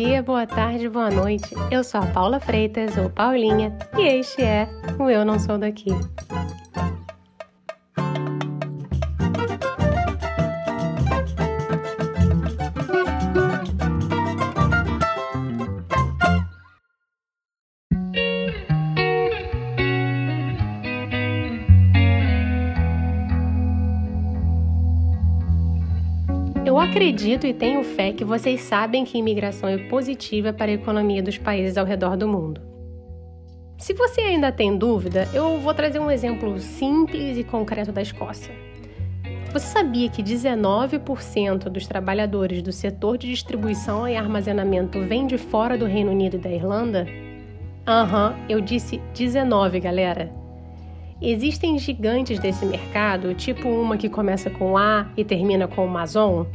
dia, boa tarde, boa noite. Eu sou a Paula Freitas, ou Paulinha, e este é o Eu Não Sou Daqui. Acredito e tenho fé que vocês sabem que imigração é positiva para a economia dos países ao redor do mundo. Se você ainda tem dúvida, eu vou trazer um exemplo simples e concreto da Escócia. Você sabia que 19% dos trabalhadores do setor de distribuição e armazenamento vem de fora do Reino Unido e da Irlanda? Aham, uhum, eu disse 19, galera. Existem gigantes desse mercado, tipo uma que começa com A e termina com Amazon,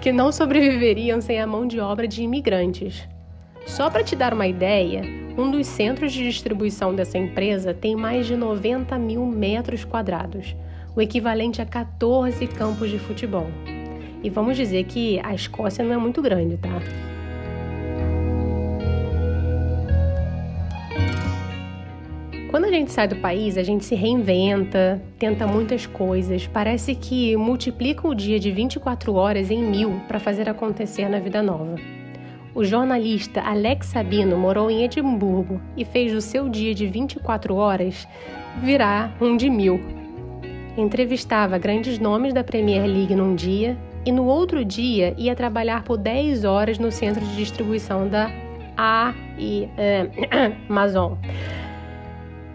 que não sobreviveriam sem a mão de obra de imigrantes. Só para te dar uma ideia, um dos centros de distribuição dessa empresa tem mais de 90 mil metros quadrados, o equivalente a 14 campos de futebol. E vamos dizer que a Escócia não é muito grande, tá? Quando a gente sai do país, a gente se reinventa, tenta muitas coisas, parece que multiplica o dia de 24 horas em mil para fazer acontecer na vida nova. O jornalista Alex Sabino morou em Edimburgo e fez o seu dia de 24 horas virar um de mil. Entrevistava grandes nomes da Premier League num dia e no outro dia ia trabalhar por 10 horas no centro de distribuição da A e eh, Amazon.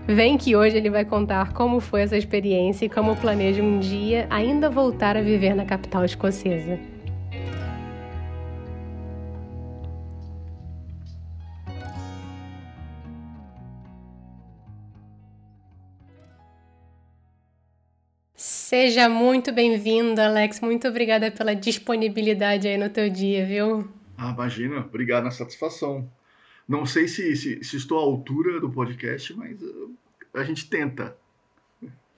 Vem que hoje ele vai contar como foi essa experiência e como planeja um dia ainda voltar a viver na capital escocesa. Seja muito bem-vindo, Alex. Muito obrigada pela disponibilidade aí no teu dia, viu? Ah, imagina. Obrigado na satisfação. Não sei se, se, se estou à altura do podcast, mas uh, a gente tenta.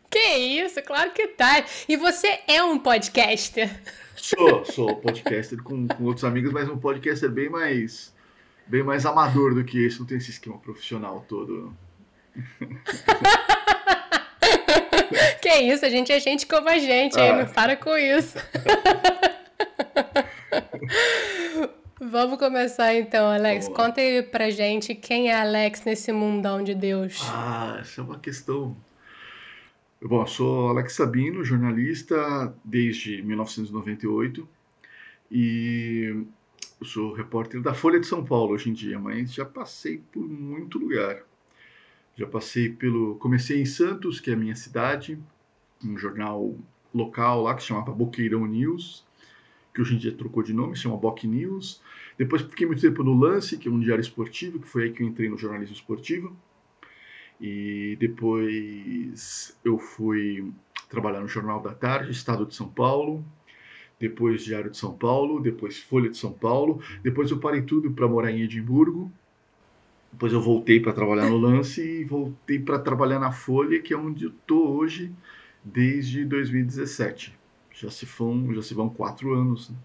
Que isso, claro que tá. E você é um podcaster? Sou, sou podcaster com, com outros amigos, mas um podcaster bem mais bem mais amador do que esse, não tem esse esquema profissional todo. que isso, a gente é gente como a gente, ah. aí, não para com isso. Vamos começar então, Alex. Boa. Conta aí pra gente quem é Alex nesse mundão de Deus. Ah, essa é uma questão. Bom, eu sou Alex Sabino, jornalista desde 1998 e eu sou repórter da Folha de São Paulo hoje em dia, mas já passei por muito lugar. Já passei pelo. Comecei em Santos, que é a minha cidade, um jornal local lá que se chamava Boqueirão News que hoje em dia trocou de nome, se chama Boc News. Depois fiquei muito tempo no Lance, que é um diário esportivo, que foi aí que eu entrei no jornalismo esportivo. E depois eu fui trabalhar no Jornal da Tarde, Estado de São Paulo, depois Diário de São Paulo, depois Folha de São Paulo, depois eu parei tudo para morar em Edimburgo. Depois eu voltei para trabalhar no Lance e voltei para trabalhar na Folha, que é onde eu tô hoje desde 2017 já se vão, já se vão quatro anos. Né?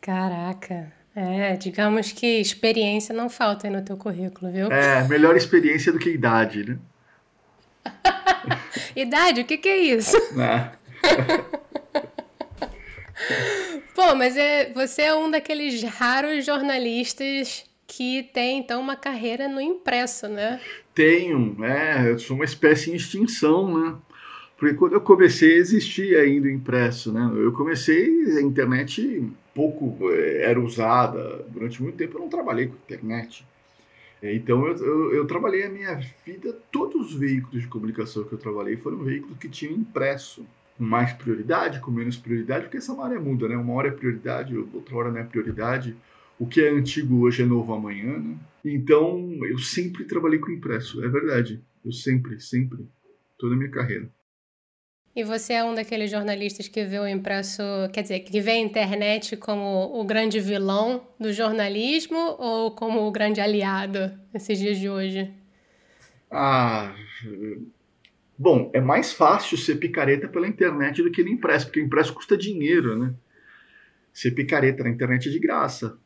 Caraca. É, digamos que experiência não falta aí no teu currículo, viu? É, melhor experiência do que idade, né? idade? O que, que é isso? É. Pô, mas é, você é um daqueles raros jornalistas que tem, então, uma carreira no impresso, né? Tenho, é, eu sou uma espécie em extinção, né? Porque quando eu comecei, existia ainda o impresso, né? Eu comecei, a internet pouco eh, era usada. Durante muito tempo eu não trabalhei com internet. Então eu, eu, eu, trabalhei a minha vida, todos os veículos de comunicação que eu trabalhei foram veículos que tinham impresso. Com mais prioridade, com menos prioridade, porque essa área muda, né? Uma hora é prioridade, outra hora não é prioridade. O que é antigo hoje é novo amanhã, né? Então eu sempre trabalhei com impresso, é verdade. Eu sempre, sempre, toda a minha carreira. E você é um daqueles jornalistas que vê o impresso, quer dizer, que vê a internet como o grande vilão do jornalismo ou como o grande aliado nesses dias de hoje? Ah, bom, é mais fácil ser picareta pela internet do que no impresso, porque o impresso custa dinheiro, né? Ser picareta na internet é de graça.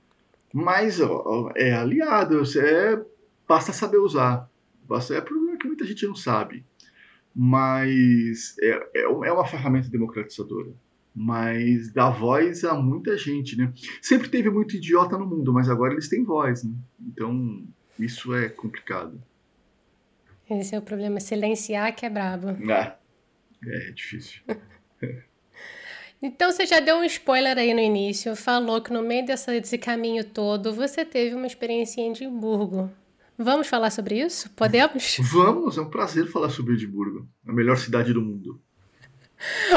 Mas ó, é aliado, é, basta saber usar. Basta, é problema que muita gente não sabe. Mas é, é, é uma ferramenta democratizadora. Mas dá voz a muita gente, né? Sempre teve muito idiota no mundo, mas agora eles têm voz, né? Então, isso é complicado. Esse é o problema, silenciar que é brabo. É, é difícil. Então você já deu um spoiler aí no início, falou que no meio dessa, desse caminho todo você teve uma experiência em Edimburgo. Vamos falar sobre isso? Podemos? Vamos, é um prazer falar sobre Edimburgo, a melhor cidade do mundo.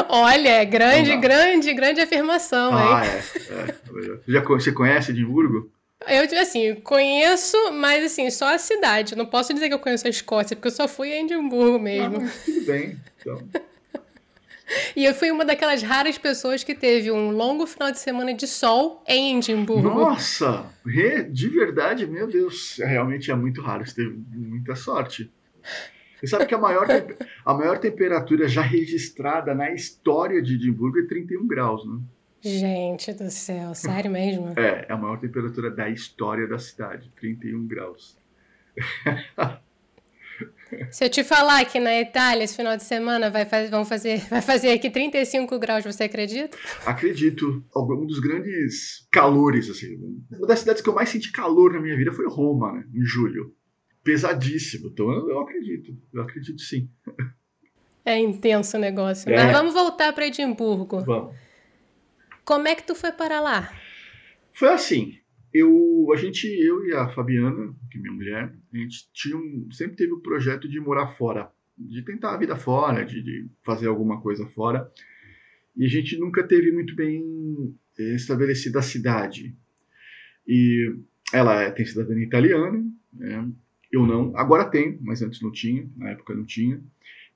Olha, é grande, grande, grande afirmação, ah, hein? É, é. Já, você conhece Edimburgo? Eu, assim, conheço, mas assim, só a cidade. Não posso dizer que eu conheço a Escócia, porque eu só fui em Edimburgo mesmo. Ah, tudo bem, então. E eu fui uma daquelas raras pessoas que teve um longo final de semana de sol em Edimburgo. Nossa! De verdade, meu Deus. Realmente é muito raro. Você teve muita sorte. Você sabe que a maior, a maior temperatura já registrada na história de Edimburgo é 31 graus, né? Gente do céu, sério mesmo? É, é a maior temperatura da história da cidade, 31 graus. Se eu te falar que na Itália esse final de semana vai, faz, vão fazer, vai fazer aqui 35 graus, você acredita? Acredito. Um dos grandes calores, assim. Uma das cidades que eu mais senti calor na minha vida foi Roma, né? Em julho. Pesadíssimo. Então eu acredito. Eu acredito sim. É intenso o negócio. É. Mas vamos voltar para Edimburgo. Vamos. Como é que tu foi para lá? Foi assim eu, a gente, eu e a Fabiana, que é minha mulher, a gente tinha um, sempre teve o um projeto de morar fora, de tentar a vida fora, de, de, fazer alguma coisa fora. E a gente nunca teve muito bem eh, estabelecida a cidade. E ela é, tem cidadania italiana, né? eu não. Agora tem, mas antes não tinha, na época não tinha.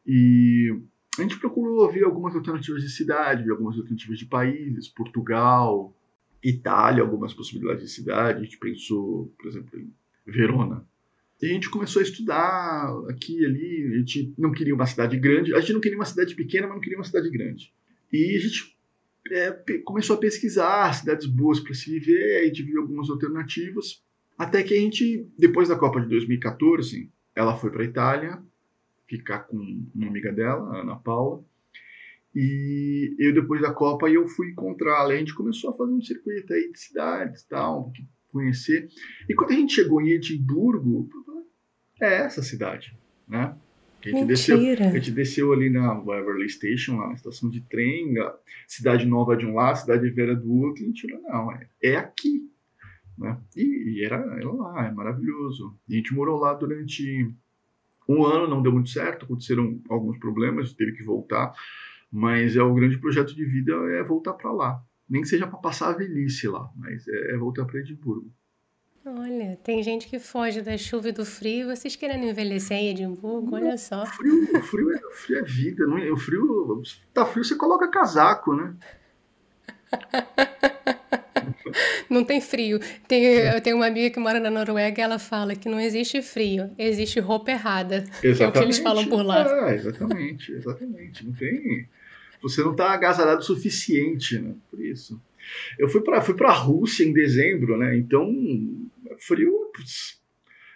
E a gente procurou ver algumas alternativas de cidade, ver algumas alternativas de países, Portugal, Itália, algumas possibilidades de cidade. A gente pensou, por exemplo, em Verona. E a gente começou a estudar aqui e ali. A gente não queria uma cidade grande. A gente não queria uma cidade pequena, mas não queria uma cidade grande. E a gente é, começou a pesquisar cidades boas para se viver. A gente viu algumas alternativas. Até que a gente, depois da Copa de 2014, ela foi para a Itália ficar com uma amiga dela, Ana Paula. E eu, depois da Copa, eu fui encontrá-la. A gente começou a fazer um circuito aí de cidades tal, conhecer. E quando a gente chegou em Edimburgo, é essa cidade, né? A gente, desceu, a gente desceu ali na Waverley Station, lá na estação de trem, cidade nova de um lado, cidade velha do outro, e a gente falou, não, é, é aqui. Né? E, e era, era lá, é maravilhoso. E a gente morou lá durante um ano, não deu muito certo, aconteceram alguns problemas, teve que voltar. Mas é o grande projeto de vida é voltar para lá. Nem que seja para passar a velhice lá, mas é, é voltar para Edimburgo. Olha, tem gente que foge da chuva e do frio. Vocês querendo envelhecer em Edimburgo? Olha só. O frio, frio, é, frio é vida. Não é? O frio, tá frio, você coloca casaco, né? não tem frio. Tem, eu tenho uma amiga que mora na Noruega e ela fala que não existe frio, existe roupa errada. Exatamente. É o que eles falam por lá. É, exatamente, exatamente. Não tem. Você não está agasalhado o suficiente, né? Por isso. Eu fui para fui a Rússia em dezembro, né? Então, frio. Putz,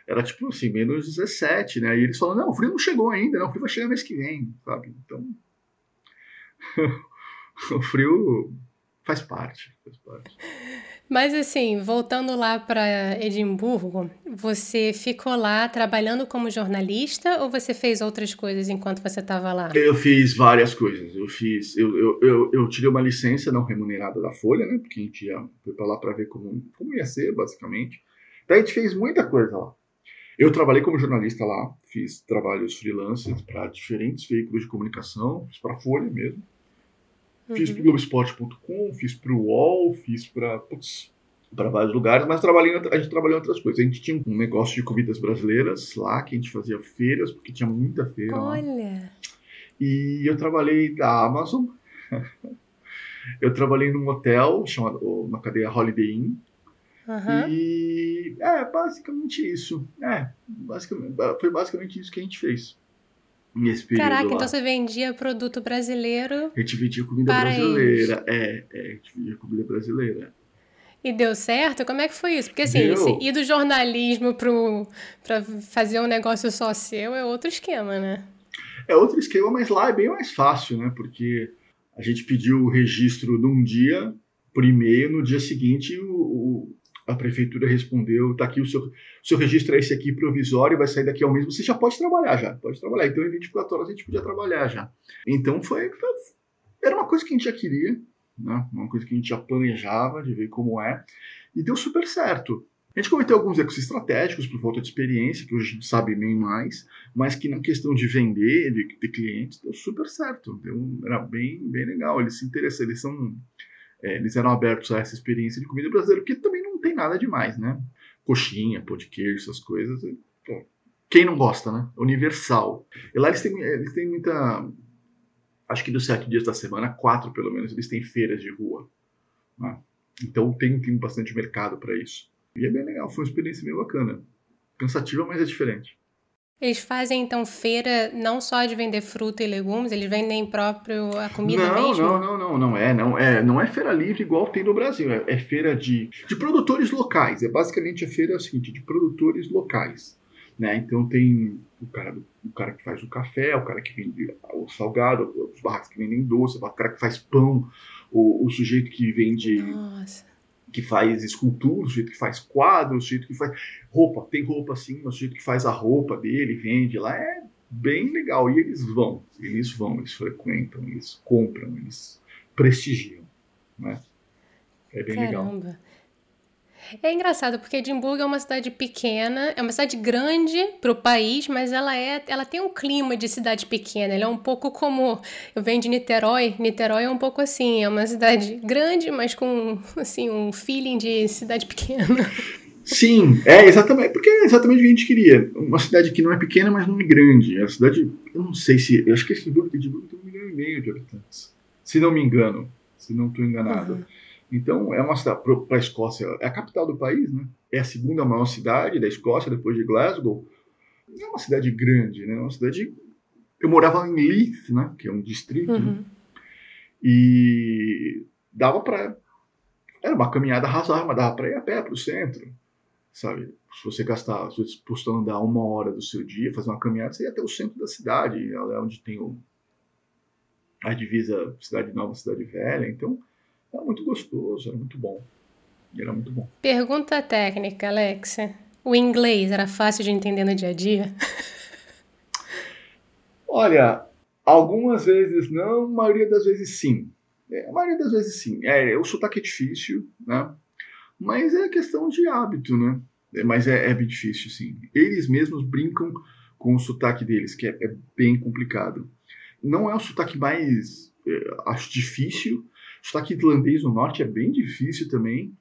era tipo assim, menos 17, né? E eles falam: não, o frio não chegou ainda, não, o frio vai chegar mês que vem, sabe? Então. o frio faz parte, faz parte. Mas assim, voltando lá para Edimburgo, você ficou lá trabalhando como jornalista ou você fez outras coisas enquanto você estava lá? Eu fiz várias coisas. Eu fiz, eu, eu, eu, eu, tirei uma licença não remunerada da Folha, né? Porque a gente ia, foi para lá para ver como, como ia ser, basicamente. Daí a gente fez muita coisa lá. Eu trabalhei como jornalista lá, fiz trabalhos freelancers para diferentes veículos de comunicação, fiz para a Folha mesmo. Fiz para o Globoesporte.com, fiz para o UOL, fiz para para vários lugares, mas trabalhei, a gente trabalhou em outras coisas. A gente tinha um negócio de comidas brasileiras lá, que a gente fazia feiras, porque tinha muita feira Olha! Lá. E eu trabalhei da Amazon. eu trabalhei num hotel chamado na cadeia Holiday Inn. Uhum. E é basicamente isso. É, basicamente, foi basicamente isso que a gente fez nesse período Caraca, lá. então você vendia produto brasileiro. A gente vendia comida brasileira. É, é, a gente vendia comida brasileira. E deu certo? Como é que foi isso? Porque assim, ir do jornalismo para fazer um negócio só seu é outro esquema, né? É outro esquema, mas lá é bem mais fácil, né? Porque a gente pediu o registro num dia, e-mail, no dia seguinte o, o, a prefeitura respondeu, tá aqui o seu, seu registro é esse aqui provisório, vai sair daqui ao mês, você já pode trabalhar já, pode trabalhar. Então em 24 horas a gente podia trabalhar já. Então foi, era uma coisa que a gente já queria, né? uma coisa que a gente já planejava de ver como é, e deu super certo. A gente cometeu alguns erros estratégicos por falta de experiência, que hoje a gente sabe bem mais, mas que na questão de vender, de, de clientes, deu super certo. Deu, era bem, bem legal. Eles se interessam, eles são. É, eles eram abertos a essa experiência de comida brasileira, porque também nada demais, né? Coxinha, pão de queijo, essas coisas. Pô, quem não gosta, né? Universal. E lá eles têm, eles têm muita acho que dos sete dias da semana, quatro pelo menos, eles têm feiras de rua. Né? Então tem, tem bastante mercado para isso. E é bem legal, foi uma experiência bem bacana. Cansativa, mas é diferente. Eles fazem então feira não só de vender fruta e legumes, eles vendem próprio a comida não, mesmo? Não, não, não, não é, não é, não é feira livre igual tem no Brasil, é, é feira de, de produtores locais. É basicamente a feira é o seguinte, de produtores locais. Né? Então tem o cara, o cara que faz o café, o cara que vende o salgado, os barracos que vendem doce, o cara que faz pão, o, o sujeito que vende. Nossa. Que faz escultura, o sujeito que faz quadro, o sujeito que faz roupa. Tem roupa assim, o sujeito que faz a roupa dele, vende lá. É bem legal. E eles vão, eles vão, eles frequentam, eles compram, eles prestigiam. Né? É bem Caramba. legal. É engraçado porque Edimburgo é uma cidade pequena, é uma cidade grande para o país, mas ela é, ela tem um clima de cidade pequena. Ela é um pouco como eu venho de Niterói. Niterói é um pouco assim, é uma cidade grande, mas com assim um feeling de cidade pequena. Sim, é exatamente, porque é exatamente o que a gente queria. Uma cidade que não é pequena, mas não é grande. É a cidade, eu não sei se, eu acho que Edimburgo, Edimburgo tem um milhão e meio de habitantes, se não me engano, se não estou enganado. Uhum. Então, é uma cidade, para a Escócia, é a capital do país, né? É a segunda maior cidade da Escócia, depois de Glasgow. É uma cidade grande, né? Uma cidade. Eu morava em Leith, né? Que é um distrito. Uhum. Né? E dava para. Era uma caminhada razoável, mas dava para ir a pé para o centro, sabe? Se você gastar, se você disposto a andar uma hora do seu dia, fazer uma caminhada, você ia até o centro da cidade, é onde tem o, a divisa Cidade Nova, Cidade Velha. Então, era muito gostoso, era muito bom. Era muito bom. Pergunta técnica, Alexa. O inglês era fácil de entender no dia a dia? Olha, algumas vezes não, a maioria das vezes sim. É, a maioria das vezes sim. É, o sotaque é difícil, né? Mas é questão de hábito, né? É, mas é, é bem difícil, sim. Eles mesmos brincam com o sotaque deles, que é, é bem complicado. Não é o sotaque mais, é, acho difícil, Sotaque irlandês no norte é bem difícil também.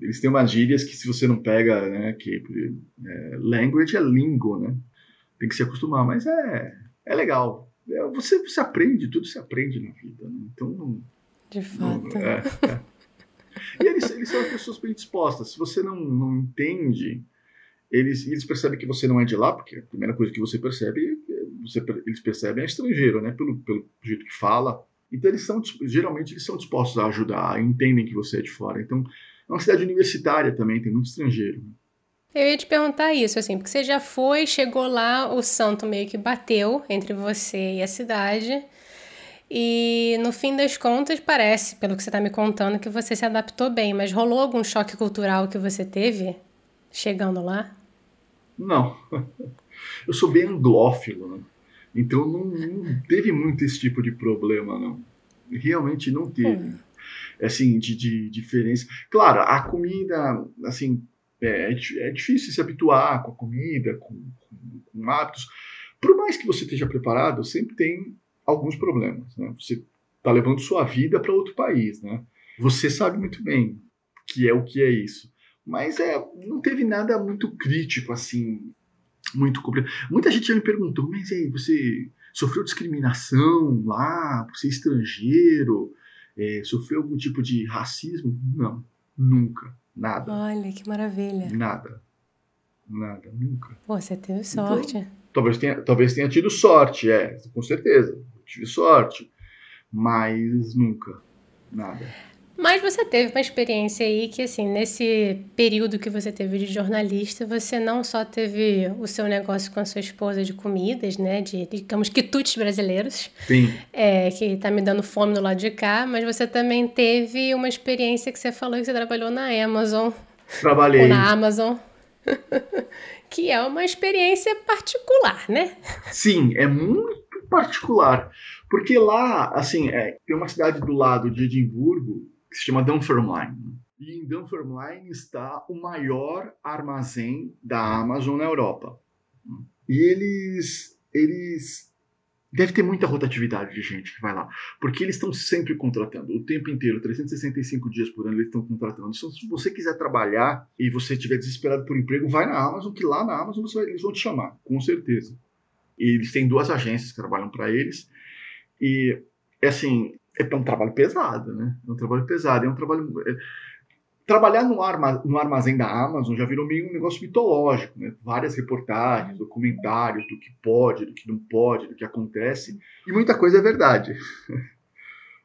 Eles têm umas gírias que se você não pega, né, que é, language é lingo, né? Tem que se acostumar, mas é, é legal. É, você, você aprende, tudo se aprende na vida, né? Então... De fato. Não, é, é. E eles, eles são pessoas bem dispostas. Se você não, não entende, eles, eles percebem que você não é de lá, porque a primeira coisa que você percebe, você, eles percebem é estrangeiro, né? Pelo, pelo jeito que fala, então eles são geralmente eles são dispostos a ajudar, entendem que você é de fora. Então é uma cidade universitária também, tem muito estrangeiro. Eu ia te perguntar isso, assim, porque você já foi, chegou lá, o santo meio que bateu entre você e a cidade. E no fim das contas, parece, pelo que você está me contando, que você se adaptou bem, mas rolou algum choque cultural que você teve chegando lá? Não. Eu sou bem anglófilo, né? Então não, não, teve muito esse tipo de problema, não. Realmente não teve. Hum. Assim, de, de, diferença. Claro, a comida, assim, é, é difícil se habituar com a comida, com, com, com hábitos. Por mais que você esteja preparado, sempre tem alguns problemas, né? Você está levando sua vida para outro país, né? Você sabe muito bem que é o que é isso. Mas é, não teve nada muito crítico, assim, muito complicado. Muita gente já me perguntou, mas aí, você sofreu discriminação lá por ser estrangeiro? É, sofreu algum tipo de racismo? Não, nunca, nada. Olha, que maravilha. Nada, nada, nunca. Pô, você teve então, sorte. Então, talvez, tenha, talvez tenha tido sorte, é, com certeza, tive sorte, mas nunca, nada. Mas você teve uma experiência aí que, assim, nesse período que você teve de jornalista, você não só teve o seu negócio com a sua esposa de comidas, né? De, digamos, quitutes brasileiros. Sim. É, que tá me dando fome do lado de cá, mas você também teve uma experiência que você falou que você trabalhou na Amazon. Trabalhei. Ou na Amazon. que é uma experiência particular, né? Sim, é muito particular. Porque lá, assim, é, tem uma cidade do lado de Edimburgo que se chama Dunfermline. E em Dunfermline está o maior armazém da Amazon na Europa. E eles, eles deve ter muita rotatividade de gente que vai lá, porque eles estão sempre contratando, o tempo inteiro, 365 dias por ano eles estão contratando. Então, se você quiser trabalhar e você estiver desesperado por emprego, vai na Amazon, que lá na Amazon vai, eles vão te chamar, com certeza. E eles têm duas agências que trabalham para eles, e, é assim, é um trabalho pesado, né? É um trabalho pesado, é um trabalho... É, trabalhar no, arma, no armazém da Amazon já virou meio um negócio mitológico, né? Várias reportagens, documentários do que pode, do que não pode, do que acontece, e muita coisa é verdade.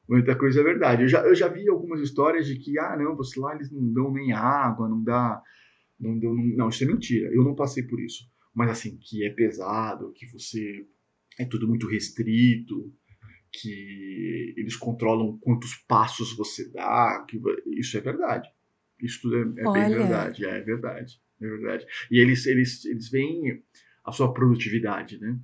muita coisa é verdade. Eu já, eu já vi algumas histórias de que, ah, não, você lá eles não dão nem água, não dá. Não, deu, não, não, isso é mentira. Eu não passei por isso. Mas assim, que é pesado, que você. É tudo muito restrito, que eles controlam quantos passos você dá, que isso é verdade. Isso tudo é, é bem verdade, é, é, verdade, é verdade. E eles, eles, eles veem a sua produtividade, né?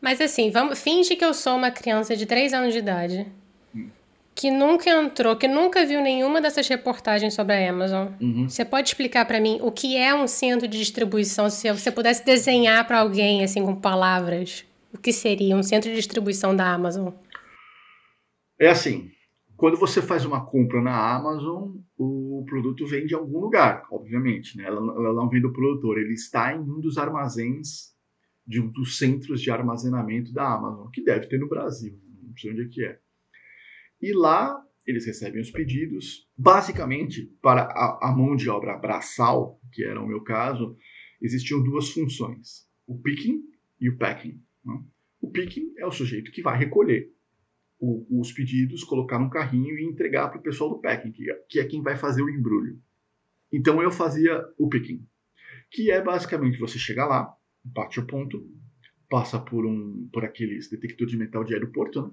Mas assim, vamos, finge que eu sou uma criança de 3 anos de idade hum. que nunca entrou, que nunca viu nenhuma dessas reportagens sobre a Amazon. Uhum. Você pode explicar para mim o que é um centro de distribuição? Se você pudesse desenhar para alguém assim com palavras, o que seria um centro de distribuição da Amazon? É assim, quando você faz uma compra na Amazon, o produto vem de algum lugar, obviamente. Né? Ela, ela não vem do produtor, ele está em um dos armazéns, de um dos centros de armazenamento da Amazon, que deve ter no Brasil, não sei onde é que é. E lá eles recebem os pedidos. Basicamente, para a, a mão de obra braçal, que era o meu caso, existiam duas funções: o picking e o packing. Né? O picking é o sujeito que vai recolher o, os pedidos, colocar no carrinho e entregar para o pessoal do packing, que, que é quem vai fazer o embrulho. Então eu fazia o picking, que é basicamente você chegar lá, bate o ponto, passa por um por aqueles detector de metal de aeroporto, né?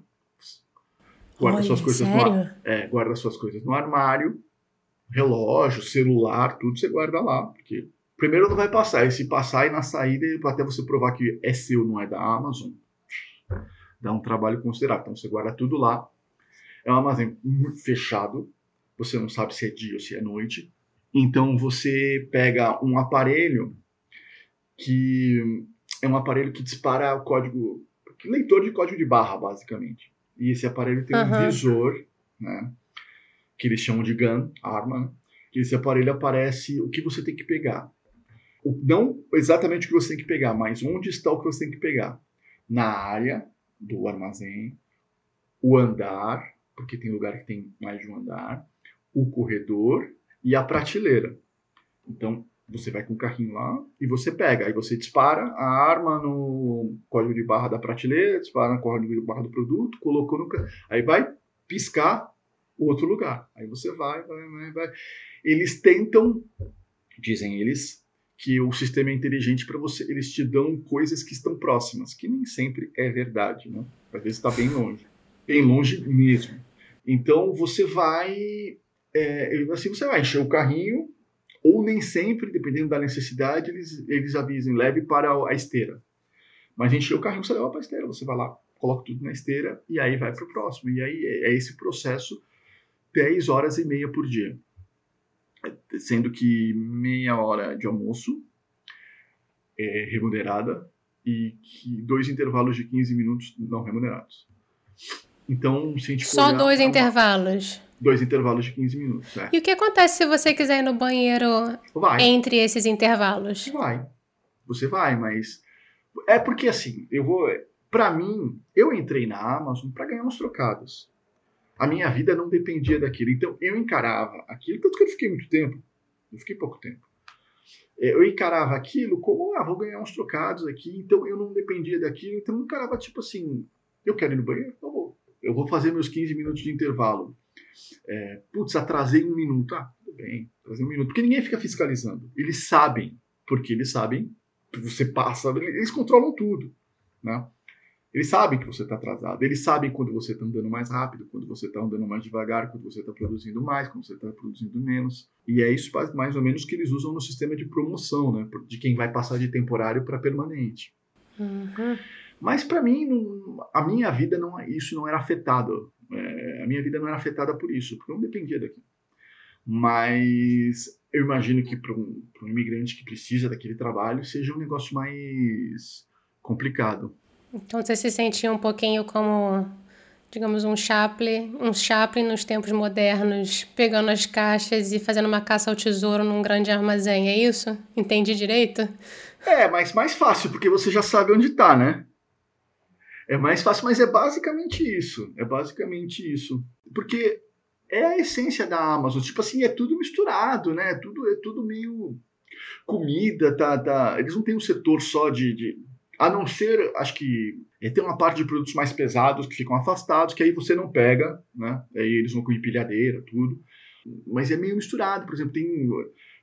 guarda Olha, suas coisas sério? no é, guarda suas coisas no armário, relógio, celular, tudo você guarda lá, porque primeiro não vai passar, e se passar e na saída até você provar que é seu, não é da Amazon, dá um trabalho considerável. Então você guarda tudo lá. É um armazém muito fechado, você não sabe se é dia ou se é noite. Então você pega um aparelho que é um aparelho que dispara o código, leitor de código de barra, basicamente. E esse aparelho tem uhum. um visor, né, que eles chamam de gun, arma, né? que esse aparelho aparece o que você tem que pegar. Não exatamente o que você tem que pegar, mas onde está o que você tem que pegar. Na área do armazém, o andar, porque tem lugar que tem mais de um andar, o corredor e a prateleira. Então, você vai com o carrinho lá e você pega. Aí você dispara a arma no código de barra da prateleira, dispara no código de barra do produto, colocou no. Aí vai piscar outro lugar. Aí você vai, vai, vai, vai. Eles tentam, dizem eles, que o sistema é inteligente para você, eles te dão coisas que estão próximas, que nem sempre é verdade, né? Às vezes está bem longe, bem longe mesmo. Então você vai, é, assim você vai encher o carrinho, ou nem sempre, dependendo da necessidade, eles, eles avisem, leve para a esteira. Mas encher o carrinho você leva para a esteira, você vai lá, coloca tudo na esteira e aí vai para o próximo. E aí é, é esse processo 10 horas e meia por dia sendo que meia hora de almoço é remunerada e que dois intervalos de 15 minutos não remunerados. Então, se a gente Só olhar, dois é intervalos. Dois intervalos de 15 minutos. É. E o que acontece se você quiser ir no banheiro vai. entre esses intervalos? Vai. Você vai, mas. É porque assim, eu vou. Para mim, eu entrei na Amazon para ganhar uns trocados a minha vida não dependia daquilo. Então eu encarava aquilo, tanto que eu fiquei muito tempo, eu fiquei pouco tempo. É, eu encarava aquilo como, ah, vou ganhar uns trocados aqui, então eu não dependia daquilo, então eu encarava tipo assim, eu quero ir no banheiro? Eu vou. Eu vou fazer meus 15 minutos de intervalo. É, putz, atrasei um minuto. Ah, tudo bem, atrasei um minuto. Porque ninguém fica fiscalizando. Eles sabem, porque eles sabem você passa, eles controlam tudo. Né? Eles sabem que você está atrasado, eles sabem quando você está andando mais rápido, quando você está andando mais devagar, quando você está produzindo mais, quando você está produzindo menos. E é isso mais ou menos que eles usam no sistema de promoção, né? De quem vai passar de temporário para permanente. Uhum. Mas para mim, não, a minha vida não, isso não era afetado. É, a minha vida não era afetada por isso, porque eu não dependia daqui. Mas eu imagino que para um, um imigrante que precisa daquele trabalho seja um negócio mais complicado. Então você se sentia um pouquinho como, digamos, um Chaplin, um Chaplin nos tempos modernos, pegando as caixas e fazendo uma caça ao tesouro num grande armazém, é isso? Entendi direito? É, mas mais fácil, porque você já sabe onde está, né? É mais fácil, mas é basicamente isso. É basicamente isso. Porque é a essência da Amazon. Tipo assim, é tudo misturado, né? É tudo, é tudo meio comida, tá, tá. Eles não têm um setor só de, de a não ser, acho que é, tem uma parte de produtos mais pesados que ficam afastados, que aí você não pega, né? Aí eles vão com empilhadeira, tudo. Mas é meio misturado. Por exemplo, tem,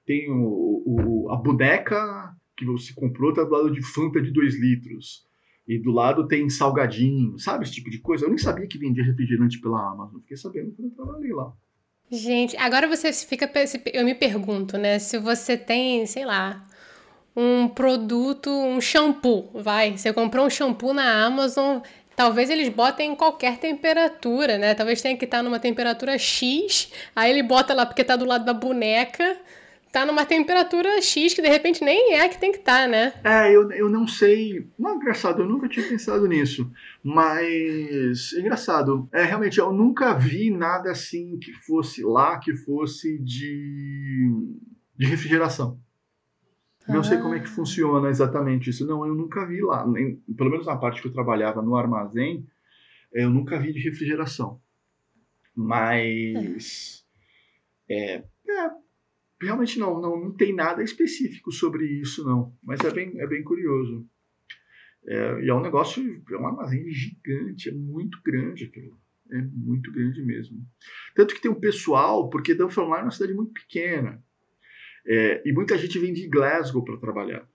tem o, o a boneca que você comprou, tá do lado de Fanta de 2 litros. E do lado tem salgadinho, sabe esse tipo de coisa? Eu nem sabia que vendia refrigerante pela Amazon. Fiquei sabendo quando eu trabalhei lá. Gente, agora você fica. Eu me pergunto, né? Se você tem, sei lá, um produto, um shampoo, vai. Você comprou um shampoo na Amazon, talvez eles botem em qualquer temperatura, né? Talvez tenha que estar numa temperatura X, aí ele bota lá porque tá do lado da boneca, tá numa temperatura X que de repente nem é que tem que estar, tá, né? É, eu, eu não sei. Não, engraçado, eu nunca tinha pensado nisso. Mas, engraçado, é realmente, eu nunca vi nada assim que fosse lá, que fosse de, de refrigeração. Não ah. sei como é que ah. funciona exatamente isso. Não, eu nunca vi lá. Nem, pelo menos na parte que eu trabalhava no armazém, eu nunca vi de refrigeração. Mas. É, é, realmente não, não, não tem nada específico sobre isso, não. Mas é bem, é bem curioso. É, e é um negócio, é um armazém gigante, é muito grande aquilo. É muito grande mesmo. Tanto que tem um pessoal, porque Dunfermline é uma cidade muito pequena. É, e muita gente vem de Glasgow para trabalhar.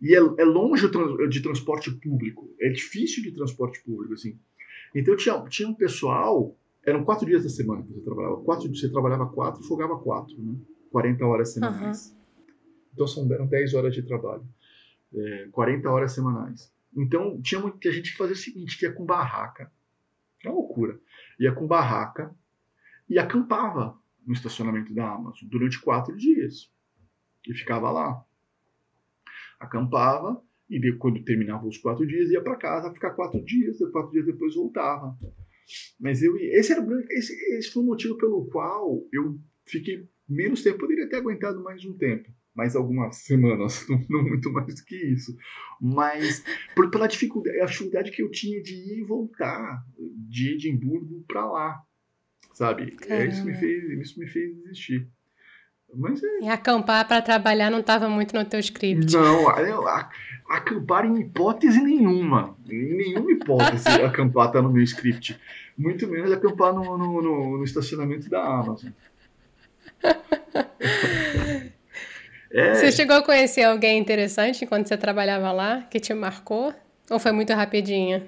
E é, é longe de transporte público, é difícil de transporte público, assim. Então tinha, tinha um pessoal, eram quatro dias da semana que você trabalhava, quatro, você trabalhava quatro, folgava quatro, né? 40 horas semanais. Uhum. Então são, eram 10 horas de trabalho, é, 40 horas semanais. Então tinha muita gente que fazia o seguinte, que ia com barraca, é uma loucura, ia com barraca e acampava no estacionamento da Amazon durante quatro dias. E ficava lá. Acampava e quando terminava os quatro dias ia para casa ficar quatro dias, quatro dias depois voltava. Mas eu esse era esse, esse foi o motivo pelo qual eu fiquei menos tempo, poderia ter aguentado mais um tempo, mais algumas semanas, não, não muito mais do que isso. Mas por, pela dificuldade, a dificuldade que eu tinha de ir e voltar de Edimburgo para lá sabe? É, isso me fez, isso me fez desistir. Mas é... E acampar para trabalhar não estava muito no teu script. Não, acampar em hipótese nenhuma. Em nenhuma hipótese acampar tá no meu script. Muito menos acampar no, no, no, no estacionamento da Amazon. é... Você chegou a conhecer alguém interessante enquanto você trabalhava lá, que te marcou? Ou foi muito rapidinho?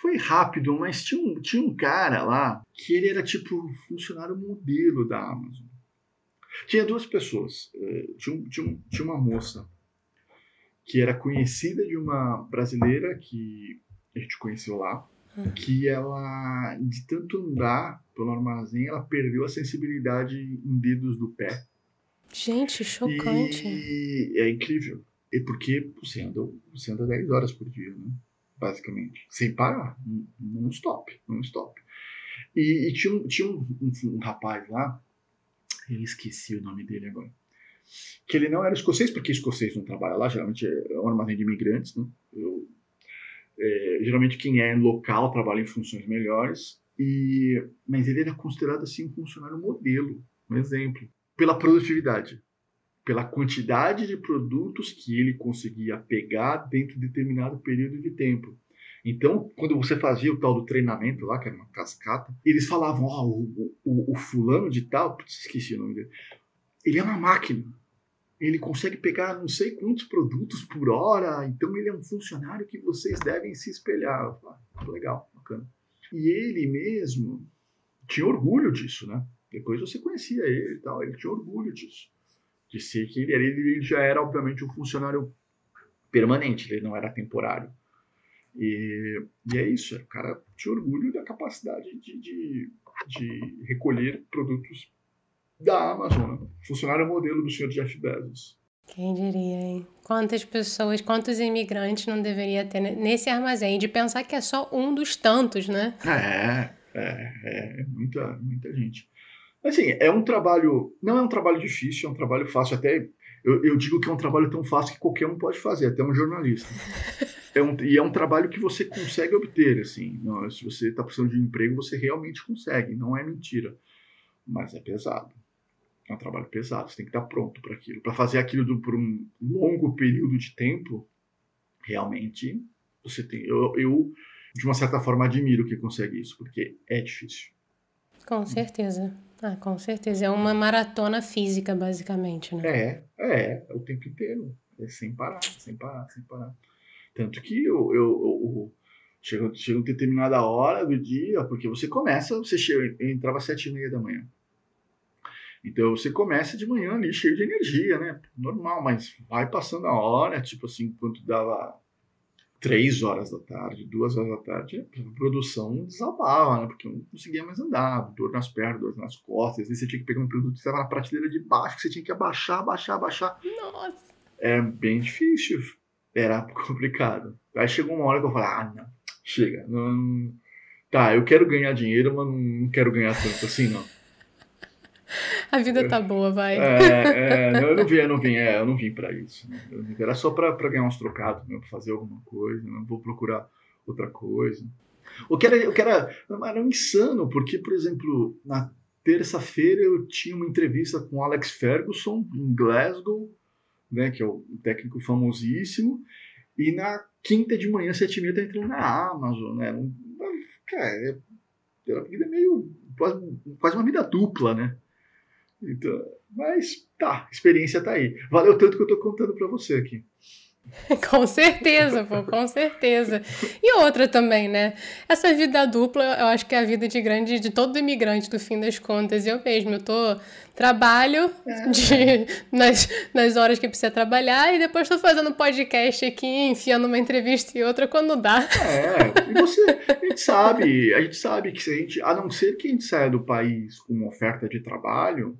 Foi rápido, mas tinha um, tinha um cara lá que ele era tipo funcionário modelo da Amazon. Tinha duas pessoas. Eh, tinha, tinha, tinha uma moça que era conhecida de uma brasileira que a gente conheceu lá, hum. que ela, de tanto andar pelo armazém, ela perdeu a sensibilidade em dedos do pé. Gente, chocante. E é incrível. É porque você anda, você anda 10 horas por dia, né? Basicamente, sem parar, não stop, não stop. E, e tinha, tinha um, um, um, rapaz lá, eu esqueci o nome dele agora, que ele não era escocês, porque escocês não trabalha lá, geralmente é um armazém de imigrantes, né? Eu, é, geralmente quem é local trabalha em funções melhores, e, mas ele era considerado assim um funcionário modelo, um exemplo, pela produtividade pela quantidade de produtos que ele conseguia pegar dentro de determinado período de tempo. Então, quando você fazia o tal do treinamento lá, que era uma cascata, eles falavam, ó, oh, o, o, o, fulano de tal, esqueci o nome dele, ele é uma máquina. Ele consegue pegar não sei quantos produtos por hora, então ele é um funcionário que vocês devem se espelhar. Ah, legal, bacana. E ele mesmo tinha orgulho disso, né? Depois você conhecia ele e tal, ele tinha orgulho disso. De que ele, ele já era, obviamente, um funcionário permanente, ele não era temporário. E, e é isso, o cara tinha orgulho da capacidade de, de, de recolher produtos da Amazon. Funcionário modelo do senhor Jeff Bezos. Quem diria, hein? Quantas pessoas, quantos imigrantes não deveria ter nesse armazém? De pensar que é só um dos tantos, né? É, é, é muita, muita gente. Assim, é um trabalho, não é um trabalho difícil, é um trabalho fácil. Até eu, eu digo que é um trabalho tão fácil que qualquer um pode fazer, até um jornalista. É um, e é um trabalho que você consegue obter, assim. Não, se você está precisando de um emprego, você realmente consegue, não é mentira. Mas é pesado. É um trabalho pesado, você tem que estar pronto para aquilo. Para fazer aquilo do, por um longo período de tempo, realmente você tem. Eu, eu, de uma certa forma, admiro que consegue isso, porque é difícil. Com certeza. Ah, com certeza. É uma maratona física, basicamente, né? É, é, é o tempo inteiro. É sem parar, sem parar, sem parar. Tanto que eu, eu, eu chega, chega uma determinada hora do dia, porque você começa, você chega, entrava às sete e meia da manhã. Então você começa de manhã ali cheio de energia, né? Normal, mas vai passando a hora, tipo assim, quando dava três horas da tarde, duas horas da tarde, a produção desabava, né? Porque eu não conseguia mais andar, dor nas pernas, dor nas costas. Às vezes você tinha que pegar um produto que estava na prateleira de baixo, que você tinha que abaixar, abaixar, abaixar. Nossa! É bem difícil, era complicado. Aí chegou uma hora que eu falei, ah, não, chega, não... Tá, eu quero ganhar dinheiro, mas não quero ganhar tanto assim, não. A vida tá boa, vai. É, é, eu não vim, eu não vim, é, eu não vim para isso. Né? Era só para ganhar uns trocados, né? para fazer alguma coisa, não vou procurar outra coisa. O que era, o que era, era insano, porque, por exemplo, na terça-feira eu tinha uma entrevista com Alex Ferguson em Glasgow, né, que é o técnico famosíssimo, e na quinta de manhã, sete e meia, entrando na Amazon, né? Cara, é, é uma vida meio quase, quase uma vida dupla, né? Então, mas tá, a experiência tá aí. Valeu tanto que eu tô contando para você aqui. com certeza, pô, com certeza. E outra também, né? Essa vida dupla, eu acho que é a vida de grande, de todo imigrante, do fim das contas. Eu mesmo, eu tô trabalho é. de, nas, nas horas que precisa trabalhar e depois tô fazendo podcast aqui, enfiando uma entrevista e outra quando dá. É, e você, a gente sabe, a gente sabe que se a gente, a não ser que a gente saia do país com uma oferta de trabalho,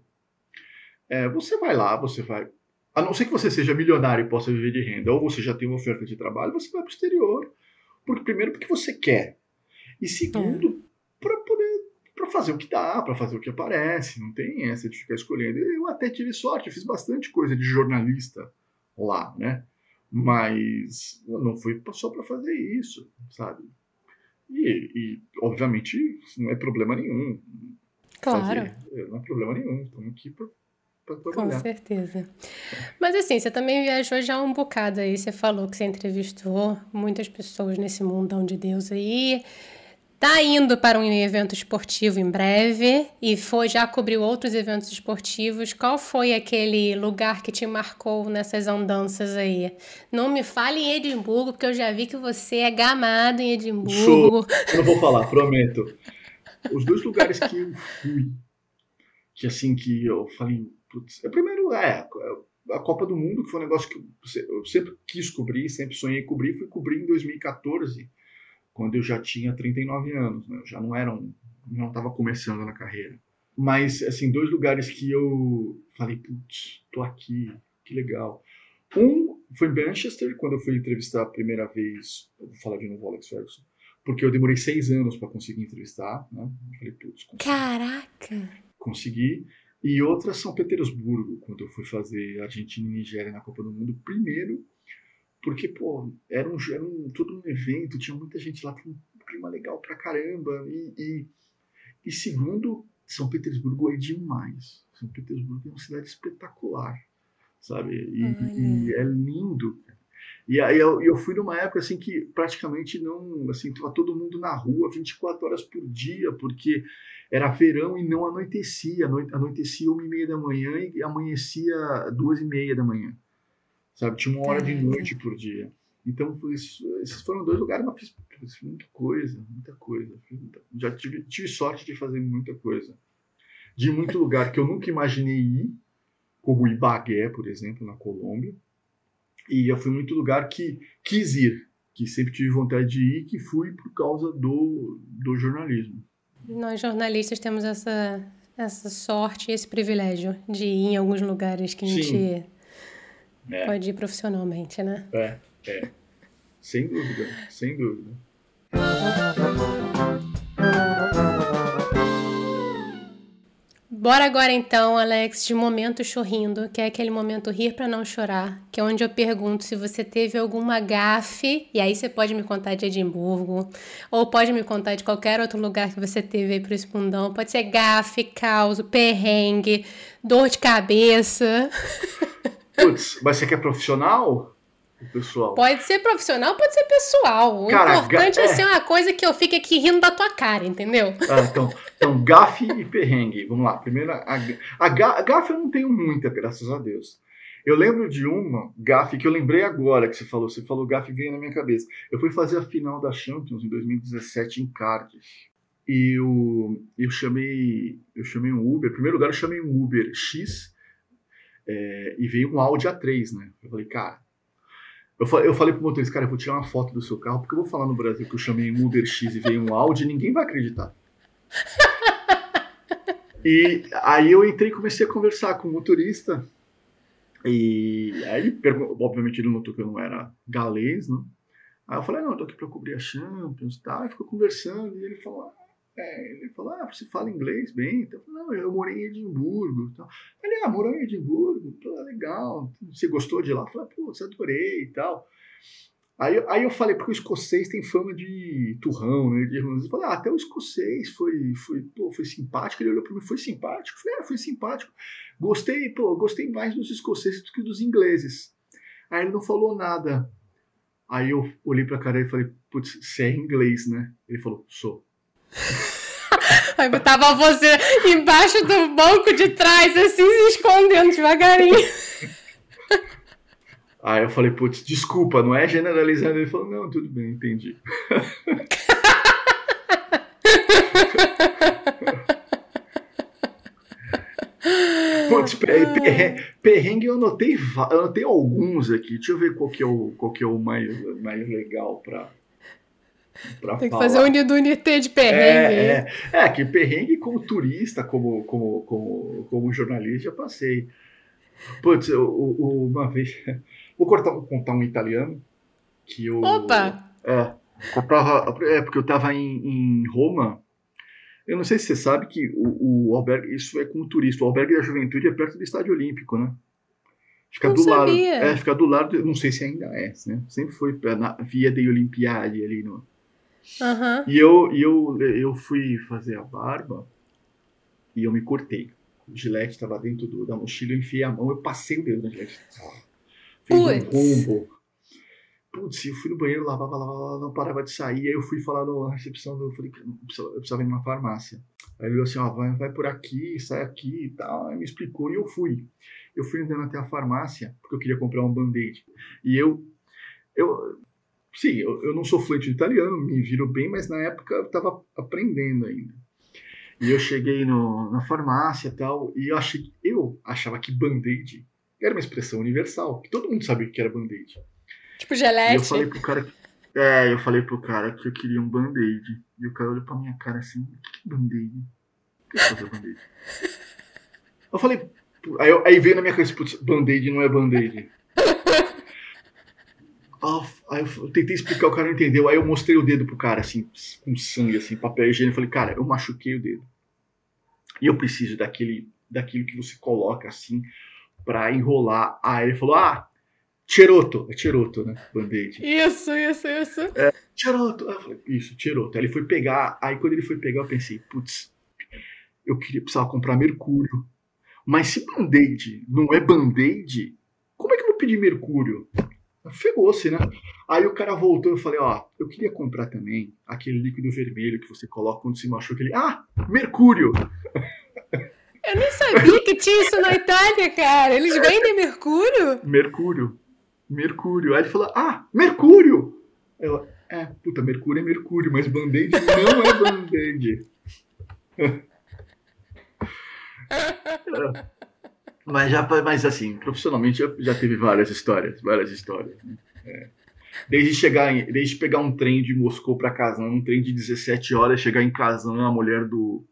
é, você vai lá, você vai. A não ser que você seja milionário e possa viver de renda, ou você já tem uma oferta de trabalho, você vai para o exterior. Porque, primeiro, porque você quer. E segundo, é. para poder para fazer o que dá, para fazer o que aparece. Não tem essa de ficar escolhendo. Eu até tive sorte, fiz bastante coisa de jornalista lá, né? Mas não foi só para fazer isso, sabe? E, e, obviamente, não é problema nenhum. Claro. Fazer, não é problema nenhum. Estamos aqui para com certeza. Mas assim, você também viajou já um bocado aí. Você falou que você entrevistou muitas pessoas nesse mundão de Deus aí. Tá indo para um evento esportivo em breve e foi já cobriu outros eventos esportivos. Qual foi aquele lugar que te marcou nessas andanças aí? Não me fale em Edimburgo, porque eu já vi que você é gamado em Edimburgo. Sou. Eu não vou falar, prometo. Os dois lugares que eu fui, que assim que eu falei, Putz, é primeiro é a Copa do Mundo, que foi um negócio que eu sempre quis cobrir, sempre sonhei cobrir, fui cobrir em 2014, quando eu já tinha 39 anos, né? eu já não era um, não estava começando na carreira. Mas, assim, dois lugares que eu falei, putz, tô aqui, que legal. Um foi em Manchester, quando eu fui entrevistar a primeira vez, vou falar de novo Alex Ferguson, porque eu demorei seis anos para conseguir entrevistar, né? Eu falei, putz, consegui. Caraca! Consegui. E outra São Petersburgo, quando eu fui fazer Argentina e Nigéria na Copa do Mundo, primeiro, porque, pô, era um, era um todo um evento, tinha muita gente lá, tinha um clima legal pra caramba, e, e, e segundo, São Petersburgo é demais. São Petersburgo é uma cidade espetacular, sabe? E, e é lindo. E aí eu, eu fui numa época assim que praticamente não, assim, tava todo mundo na rua 24 horas por dia, porque era verão e não anoitecia. Anoitecia uma e meia da manhã e amanhecia duas e meia da manhã. Sabe? Tinha uma hora de noite por dia. Então, esses foram dois lugares, mas fiz, fiz muita coisa, muita coisa. Muita, já tive, tive sorte de fazer muita coisa. De muito lugar que eu nunca imaginei ir, como Ibagué, por exemplo, na Colômbia e eu fui muito lugar que quis ir, que sempre tive vontade de ir, que fui por causa do, do jornalismo. Nós jornalistas temos essa, essa sorte, esse privilégio de ir em alguns lugares que a gente é. pode ir profissionalmente, né? É, é. Sem dúvida, sem dúvida. Bora agora então, Alex, de momento chorrindo, que é aquele momento rir para não chorar, que é onde eu pergunto se você teve alguma gafe, e aí você pode me contar de Edimburgo, ou pode me contar de qualquer outro lugar que você teve aí pro Espundão, pode ser gafe, caos, perrengue, dor de cabeça. Putz, mas você quer profissional? Pessoal. Pode ser profissional, pode ser pessoal. O cara, importante é... é ser uma coisa que eu fique aqui rindo da tua cara, entendeu? Ah, então, então, gafe e perrengue. Vamos lá. Primeiro, a, a, gafe eu não tenho muita, graças a Deus. Eu lembro de uma gafe que eu lembrei agora que você falou. Você falou gafe veio na minha cabeça. Eu fui fazer a final da Champions em 2017 em Cardiff. E eu, eu chamei eu chamei um Uber. Em primeiro lugar, eu chamei um Uber X é, e veio um Audi A3, né? Eu falei, cara, eu, eu falei pro motorista, cara, eu vou tirar uma foto do seu carro, porque eu vou falar no Brasil que eu chamei um Uber X e veio um Audi e ninguém vai acreditar. e aí eu entrei e comecei a conversar com o motorista. E aí, obviamente, ele notou que eu não era galês, né? Aí eu falei, não, eu tô aqui pra cobrir a Champions tal. E ficou conversando, e ele falou, é, ele falou, ah, você fala inglês bem? Então, não, eu morei em Edimburgo. Então, ele, ah, morou em Edimburgo, pô, legal. Você gostou de lá? Eu falei, pô, adorei e tal. Aí, aí eu falei, porque o escocês tem fama de turrão, né? De eu falei, ah, até o escocês foi, foi, pô, foi simpático. Ele olhou para mim, foi simpático? Eu falei, ah, foi simpático. Gostei, pô, gostei mais dos escoceses do que dos ingleses. Aí ele não falou nada. Aí eu olhei pra cara e falei, putz, você é inglês, né? Ele falou, sou. Aí tava você embaixo do banco de trás, assim, se escondendo devagarinho. Aí eu falei, putz, desculpa, não é generalizando. Ele falou, não, tudo bem, entendi. Putz, perrengue, perrengue eu anotei, eu anotei alguns aqui. Deixa eu ver qual que é o, qual que é o mais, mais legal para tem que falar. fazer um unidunité de perrengue. É, é, é, que perrengue como turista, como, como, como, como jornalista, já passei. Putz, eu, eu, uma vez. Vou cortar, contar um italiano que eu. Opa! É, é porque eu tava em, em Roma. Eu não sei se você sabe que o, o albergue, isso é como turista, o albergue da juventude é perto do estádio olímpico, né? Fica não do sabia. lado. É, fica do lado, não sei se ainda é, né? Sempre foi na Via dei Olimpiadi ali no, Uhum. E eu, eu, eu fui fazer a barba e eu me cortei. O gilete estava dentro do, da mochila, eu enfiei a mão, eu passei o dedo na gilete. Fez um rombo. Putz, eu fui no banheiro, lavava, lavava, não parava de sair. Aí eu fui falar na recepção, eu falei que eu precisava, eu precisava ir numa farmácia. Aí ele falou assim: ó, vai, vai por aqui, sai aqui e tal. Aí me explicou e eu fui. Eu fui andando até a farmácia, porque eu queria comprar um band-aid. E eu, eu Sim, eu, eu não sou fluente de italiano, me viro bem, mas na época eu estava aprendendo ainda. E eu cheguei no, na farmácia e tal, e eu, achei, eu achava que band-aid era uma expressão universal, que todo mundo sabia que era band-aid. Tipo gelete. E eu falei pro cara é, eu falei pro cara que eu queria um band-aid. E o cara olhou pra minha cara assim, o que, é band-aid? O que é fazer band-aid? Eu falei, aí, aí veio na minha cabeça, putz, band-aid não é band-aid. Aí eu tentei explicar, o cara não entendeu. Aí eu mostrei o dedo pro cara, assim, com sangue, assim, papel higiênico. Falei, cara, eu machuquei o dedo. E eu preciso daquele, daquilo que você coloca, assim, pra enrolar. Aí ele falou, ah, Cheroto. É Cheroto, né? Band-aid. Isso, isso, isso. É, Cheroto. Aí eu falei, isso, Cheroto. Aí ele foi pegar. Aí quando ele foi pegar, eu pensei, putz, eu queria precisava comprar mercúrio. Mas se band-aid não é band-aid, como é que eu vou pedir mercúrio? Fegou-se, né? Aí o cara voltou e eu falei, ó, eu queria comprar também aquele líquido vermelho que você coloca quando se machuca. Ele, ah, mercúrio! Eu nem sabia que tinha isso na Itália, cara. Eles vendem mercúrio? Mercúrio. Mercúrio. Aí ele falou, ah, mercúrio! Eu, é, puta, mercúrio é mercúrio, mas band-aid não é band-aid. mas já, mas assim, profissionalmente já, já teve várias histórias, várias histórias. Né? É. Desde chegar, em, desde pegar um trem de Moscou para Kazan, um trem de 17 horas, chegar em Kazan, a mulher do,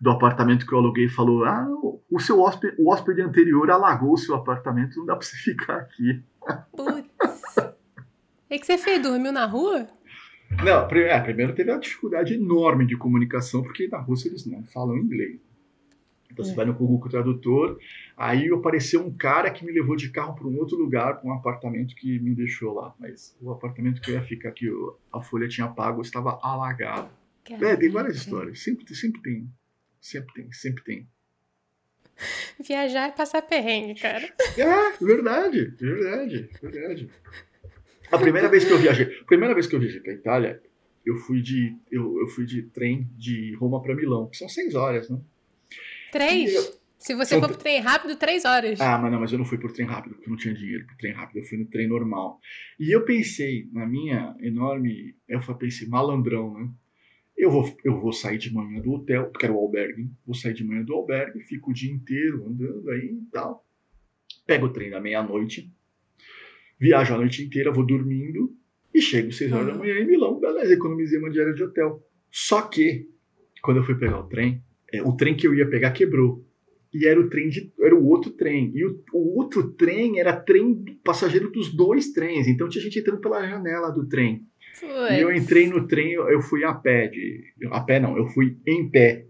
do apartamento que eu aluguei falou: Ah, o seu hóspede, o hóspede anterior alagou o seu apartamento, não dá para você ficar aqui. Putz. O que você fez? Dormiu na rua? Não, é, primeiro teve uma dificuldade enorme de comunicação, porque na Rússia eles não falam inglês. Então você é. vai no Google Tradutor, aí apareceu um cara que me levou de carro para um outro lugar, para um apartamento que me deixou lá. Mas o apartamento que eu ia ficar, que a folha tinha pago, estava alagado. Caramba. É, tem várias histórias. Sempre, sempre tem. Sempre tem, sempre tem. Viajar é passar perrengue, cara. É, verdade, verdade, verdade. A primeira vez que eu viajei, primeira vez que eu viajei para Itália, eu fui de eu, eu fui de trem de Roma para Milão, que são seis horas, né? Três? Eu... Se você for por trem rápido, três horas. Ah, mas não, mas eu não fui por trem rápido, porque eu não tinha dinheiro por trem rápido, eu fui no trem normal. E eu pensei, na minha enorme, eu pensei, malandrão, né? Eu vou, eu vou sair de manhã do hotel, que era o albergue, vou sair de manhã do albergue, fico o dia inteiro andando aí e tal. Pego o trem da meia-noite, viajo a noite inteira, vou dormindo e chego seis horas da manhã em Milão, beleza, economizei uma diária de hotel. Só que, quando eu fui pegar o trem, é, o trem que eu ia pegar quebrou. E era o trem de, era o outro trem. E o, o outro trem era trem passageiro dos dois trens. Então tinha gente entrando pela janela do trem. E eu entrei no trem, eu fui a pé de. A pé não, eu fui em pé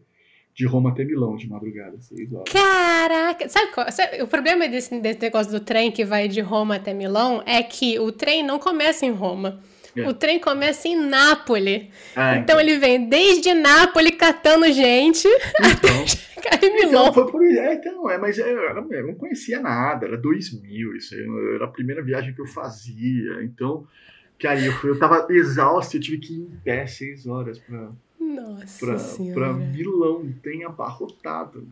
de Roma até Milão de madrugada, seis horas. Caraca! Sabe, qual, sabe o problema desse, desse negócio do trem que vai de Roma até Milão é que o trem não começa em Roma. É. O trem começa em Nápoles. Ah, então, então, ele vem desde Nápoles catando gente então, até chegar em Milão. Então, foi por, é, então, é, mas eu, eu não conhecia nada, era 2000, isso aí, era a primeira viagem que eu fazia. Então, cara, eu, fui, eu tava exausto, eu tive que ir em pé seis horas pra, Nossa pra, pra Milão, tem abarrotado.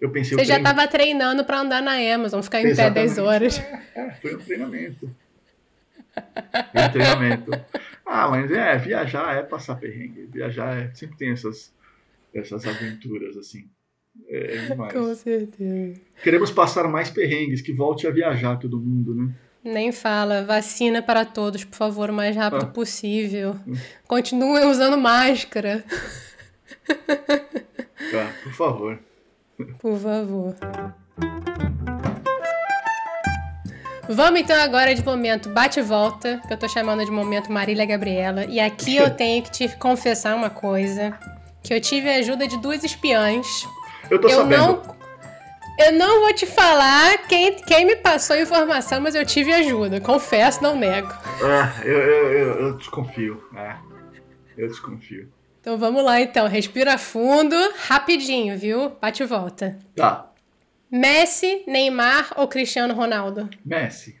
Eu pensei, Você já estava treinando para andar na Amazon, ficar em Exatamente. pé 10 horas. É, é, foi um treinamento. em treinamento. Ah, mas é, viajar é passar perrengue. Viajar é, sempre tem essas, essas aventuras, assim. É, é demais. Com certeza. Queremos passar mais perrengues, que volte a viajar todo mundo, né? Nem fala. Vacina para todos, por favor, o mais rápido ah. possível. Continuem usando máscara. Tá, por favor. Por favor. Vamos então agora de momento bate e volta, que eu tô chamando de momento Marília Gabriela. E aqui eu tenho que te confessar uma coisa: que eu tive a ajuda de duas espiãs. Eu tô eu sabendo. Não, eu não vou te falar quem, quem me passou a informação, mas eu tive ajuda. Confesso, não nego. Ah, eu, eu, eu, eu desconfio. É, eu desconfio. Então vamos lá então, respira fundo, rapidinho, viu? Bate e volta. Tá. Messi, Neymar ou Cristiano Ronaldo? Messi.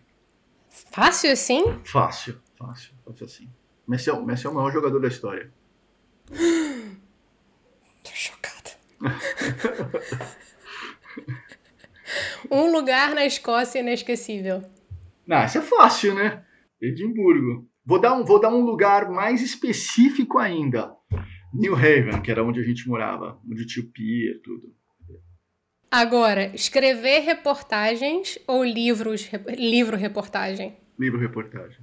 Fácil assim? Fácil, fácil, fácil assim. Messi é, Messi é o maior jogador da história. Tô chocada. um lugar na Escócia inesquecível. Não, isso é fácil, né? Edimburgo. Vou dar um, vou dar um lugar mais específico ainda. New Haven, que era onde a gente morava, onde tinha o pier, tudo. Agora, escrever reportagens ou livros, livro-reportagem? Livro-reportagem.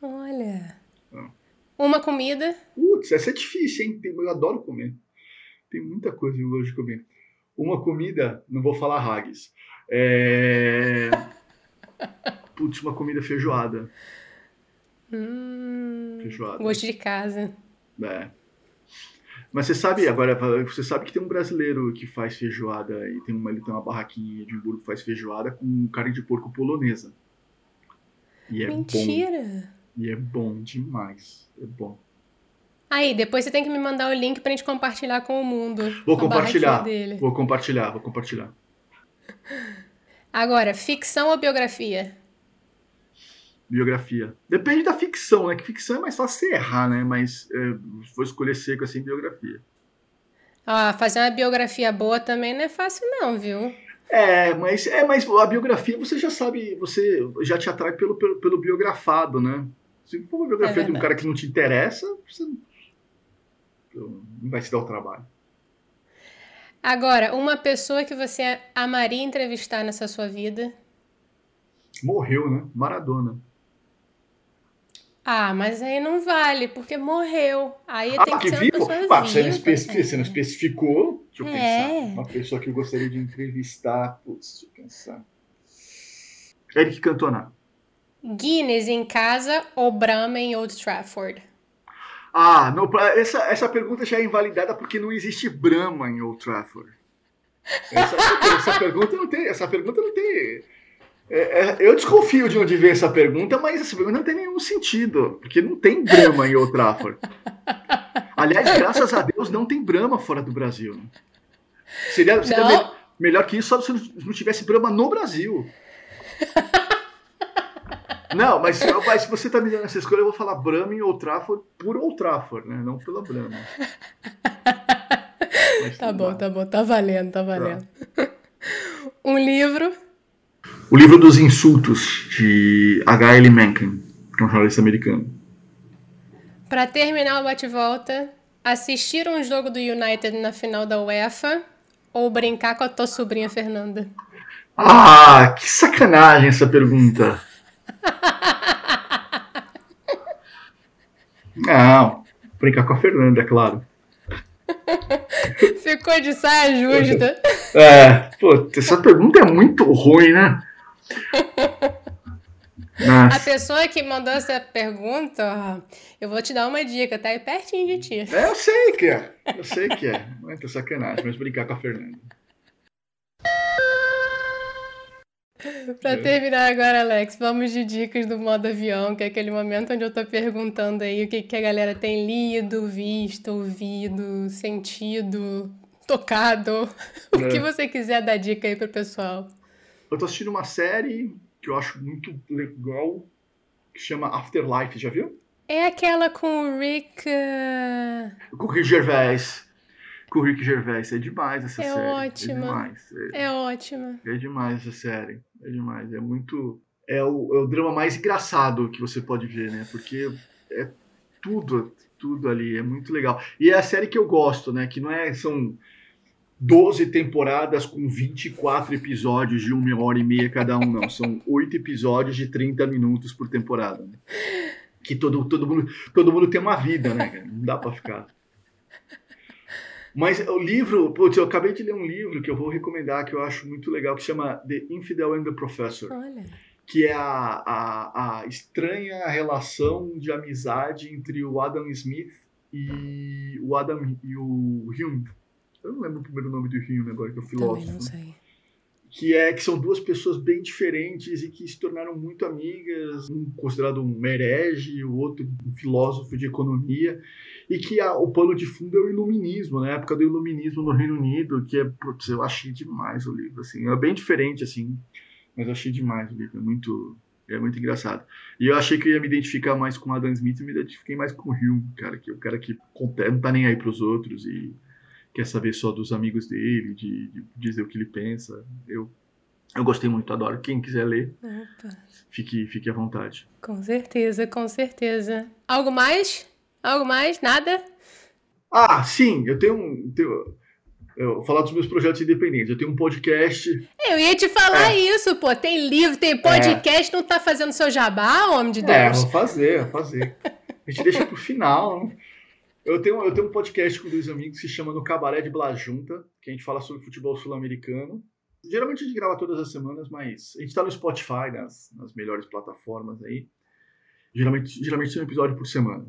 Olha. Ah. Uma comida? Putz, essa é difícil, hein? Eu adoro comer. Tem muita coisa que eu gosto de comer. Uma comida, não vou falar haggis. É... Putz, uma comida feijoada. Hum, feijoada. Gosto de casa. É. Mas você sabe, agora, você sabe que tem um brasileiro que faz feijoada e tem uma, ele tem uma barraquinha de Hamburgo que faz feijoada com carne de porco polonesa. E é Mentira! Bom. E é bom demais. É bom. Aí, depois você tem que me mandar o link pra gente compartilhar com o mundo. Vou compartilhar. Vou compartilhar, vou compartilhar. Agora, ficção ou biografia? Biografia. Depende da ficção, né? Que ficção é mais fácil você errar, né? Mas é, vou escolher seco assim, biografia. Ah, fazer uma biografia boa também não é fácil não, viu? É, mas é, mas a biografia você já sabe, você já te atrai pelo, pelo, pelo biografado, né? Se for uma biografia é de um cara que não te interessa, você não vai se dar o trabalho. Agora, uma pessoa que você amaria entrevistar nessa sua vida? Morreu, né? Maradona. Ah, mas aí não vale, porque morreu. Aí ah, tem que, que ser vivo? uma pessoa ah, você, não especificou, você não especificou. Deixa eu é. pensar. Uma pessoa que eu gostaria de entrevistar. Putz, deixa eu pensar. Eric Cantona. Guinness em casa ou Brahma em Old Trafford? Ah, não, essa, essa pergunta já é invalidada porque não existe Brahma em Old Trafford. Essa, essa pergunta não tem. Essa pergunta não tem. É, é, eu desconfio de onde vem essa pergunta, mas essa pergunta não tem nenhum sentido, porque não tem Brahma em Old Trafford. Aliás, graças a Deus, não tem Brahma fora do Brasil. Seria, seria me, melhor que isso só se não tivesse Brahma no Brasil. Não, mas, mas se você tá me dando essa escolha, eu vou falar Brahma em Old Trafford por Old Trafford, né? Não pela Brahma. Mas, tá bom, tá bom, tá valendo, tá valendo. Tá. Um livro. O livro dos insultos, de H.L. Mencken, que é um jornalista americano. Para terminar o bate-volta, assistir um jogo do United na final da UEFA ou brincar com a tua sobrinha Fernanda? Ah, que sacanagem essa pergunta. Não, brincar com a Fernanda, é claro. Ficou de saia justa. É, pô, essa pergunta é muito ruim, né? Nossa. A pessoa que mandou essa pergunta, eu vou te dar uma dica, tá aí pertinho de ti. É, eu sei que é. Eu sei que é. Muita sacanagem, mas brincar com a Fernanda. Para terminar agora, Alex, vamos de dicas do modo avião, que é aquele momento onde eu tô perguntando aí o que, que a galera tem lido, visto, ouvido, sentido, tocado. O é. que você quiser dar dica aí pro pessoal. Eu tô assistindo uma série que eu acho muito legal, que chama Afterlife, já viu? É aquela com o Rick. Uh... Com o Rick Gervais com o Rick Gervais. É demais essa é série. Ótima. É demais. É, é ótima. É demais essa série. É demais. É muito. É o, é o drama mais engraçado que você pode ver, né? Porque é tudo, tudo ali. É muito legal. E é a série que eu gosto, né? Que não é. São 12 temporadas com 24 episódios de uma hora e meia cada um, não. São oito episódios de 30 minutos por temporada. Né? Que todo, todo, mundo, todo mundo tem uma vida, né? Não dá pra ficar. Mas o livro, putz, eu acabei de ler um livro que eu vou recomendar, que eu acho muito legal, que chama The Infidel and the Professor. Olha. Que é a, a, a estranha relação de amizade entre o Adam Smith e o Adam e o Hume. Eu não lembro o primeiro nome do Hume agora, que é o filósofo. Também não sei que é que são duas pessoas bem diferentes e que se tornaram muito amigas, um considerado um herege, o outro um filósofo de economia, e que a, o pano de fundo é o iluminismo, na né? época do iluminismo no Reino Unido, que é, putz, eu achei demais o livro, assim, é bem diferente, assim, mas eu achei demais o livro, é muito, é muito engraçado. E eu achei que eu ia me identificar mais com Adam Smith, e me identifiquei mais com o Hume, cara, que é o cara que não tá nem aí pros outros e quer saber só dos amigos dele, de, de dizer o que ele pensa. Eu, eu gostei muito, adoro. Quem quiser ler, Opa. Fique, fique à vontade. Com certeza, com certeza. Algo mais? Algo mais? Nada? Ah, sim, eu tenho um. Tenho, eu vou falar dos meus projetos independentes. Eu tenho um podcast. Eu ia te falar é. isso, pô. Tem livro, tem podcast, é. não tá fazendo seu jabá, homem de é, Deus? É, vou fazer, vou fazer. A gente deixa pro final, né? Eu tenho, eu tenho um podcast com dois amigos que se chama No Cabaré de Blas Junta, que a gente fala sobre futebol sul-americano. Geralmente a gente grava todas as semanas, mas a gente está no Spotify, nas, nas melhores plataformas aí. Geralmente, geralmente tem um episódio por semana.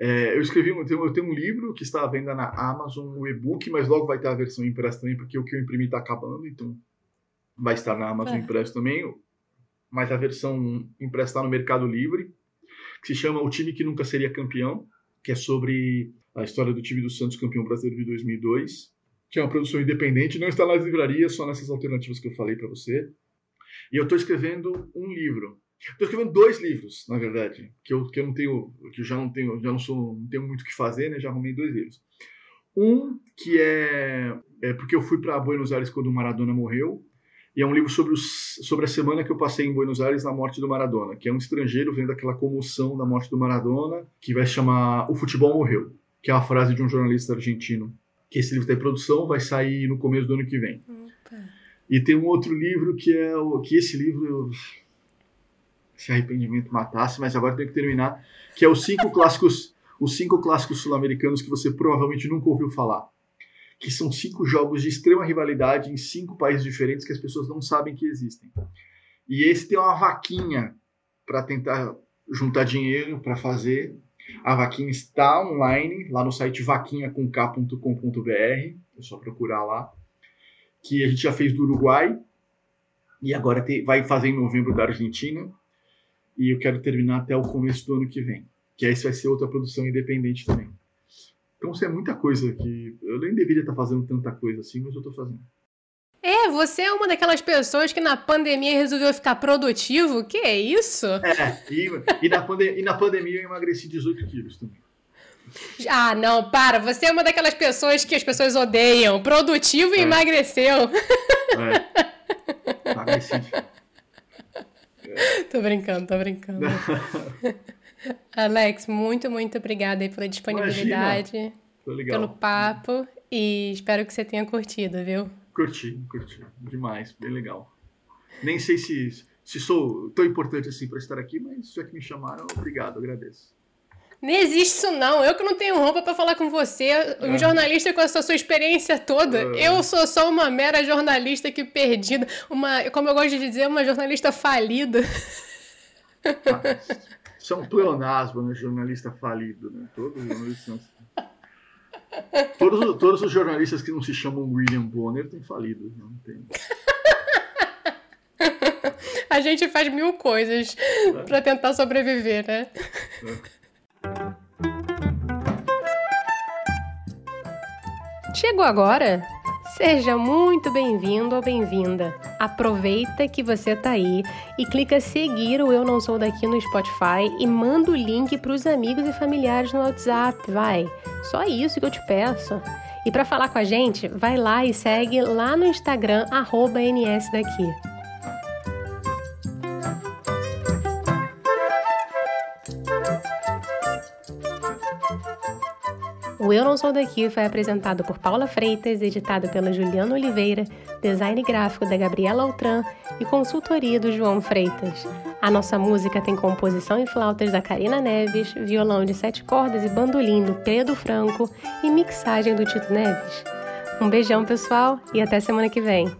É, eu escrevi, eu tenho, eu tenho, um livro que está à venda na Amazon, o e-book, mas logo vai ter a versão impressa também, porque o que eu imprimi está acabando, então vai estar na Amazon é. impresso também. Mas a versão impressa está no Mercado Livre, que se chama O Time que Nunca Seria Campeão que é sobre a história do time do Santos campeão brasileiro de 2002, que é uma produção independente, não está nas livrarias, só nessas alternativas que eu falei para você. E eu estou escrevendo um livro Estou escrevendo dois livros, na verdade, que eu, que eu não tenho, que eu já não tenho, já não sou, não tenho muito o que fazer, né? Já arrumei dois livros. Um que é, é porque eu fui para Buenos Aires quando o Maradona morreu, e é um livro sobre, os, sobre a semana que eu passei em Buenos Aires na morte do Maradona, que é um estrangeiro vendo aquela comoção da morte do Maradona, que vai se chamar O Futebol Morreu, que é a frase de um jornalista argentino. Que esse livro está em produção, vai sair no começo do ano que vem. Opa. E tem um outro livro que é o que esse livro se arrependimento matasse, mas agora tem que terminar, que é os cinco clássicos, os cinco clássicos sul-americanos que você provavelmente nunca ouviu falar. Que são cinco jogos de extrema rivalidade em cinco países diferentes que as pessoas não sabem que existem. E esse tem uma vaquinha para tentar juntar dinheiro para fazer. A vaquinha está online lá no site vaquinhacomk.com.br, é só procurar lá. Que a gente já fez do Uruguai e agora vai fazer em novembro da Argentina e eu quero terminar até o começo do ano que vem. Que essa vai ser outra produção independente também. Então, isso é muita coisa que eu nem deveria estar fazendo tanta coisa assim, mas eu estou fazendo. É, você é uma daquelas pessoas que na pandemia resolveu ficar produtivo? Que é isso? É, e, e, na, pandemia, e na pandemia eu emagreci 18 quilos também. Ah, não, para. Você é uma daquelas pessoas que as pessoas odeiam. Produtivo e é. emagreceu. É. Emagreci. tô brincando, tô brincando. Alex, muito, muito obrigada pela disponibilidade, pelo papo e espero que você tenha curtido, viu? Curti, curti. Demais, bem legal. Nem sei se, se sou tão importante assim para estar aqui, mas já que me chamaram, obrigado, agradeço. Não existe isso não. Eu que não tenho roupa para falar com você, um é. jornalista com essa sua experiência toda. É. Eu sou só uma mera jornalista que perdida, uma, como eu gosto de dizer, uma jornalista falida. Ah, isso é um pleonasmo, né? Jornalista falido, né? Todos os jornalistas são assim. Todos, todos os jornalistas que não se chamam William Bonner têm falido, não tem. A gente faz mil coisas é. para tentar sobreviver, né? É. Chegou agora? Seja muito bem-vindo ou bem-vinda. Aproveita que você tá aí e clica seguir o Eu Não Sou Daqui no Spotify e manda o link para os amigos e familiares no WhatsApp, vai. Só isso que eu te peço. E para falar com a gente, vai lá e segue lá no Instagram @nsdaqui. O Eu Não Sou Daqui foi apresentado por Paula Freitas, editado pela Juliana Oliveira, design gráfico da Gabriela Altran e consultoria do João Freitas. A nossa música tem composição em flautas da Karina Neves, violão de sete cordas e bandolim do Pedro Franco e mixagem do Tito Neves. Um beijão, pessoal, e até semana que vem.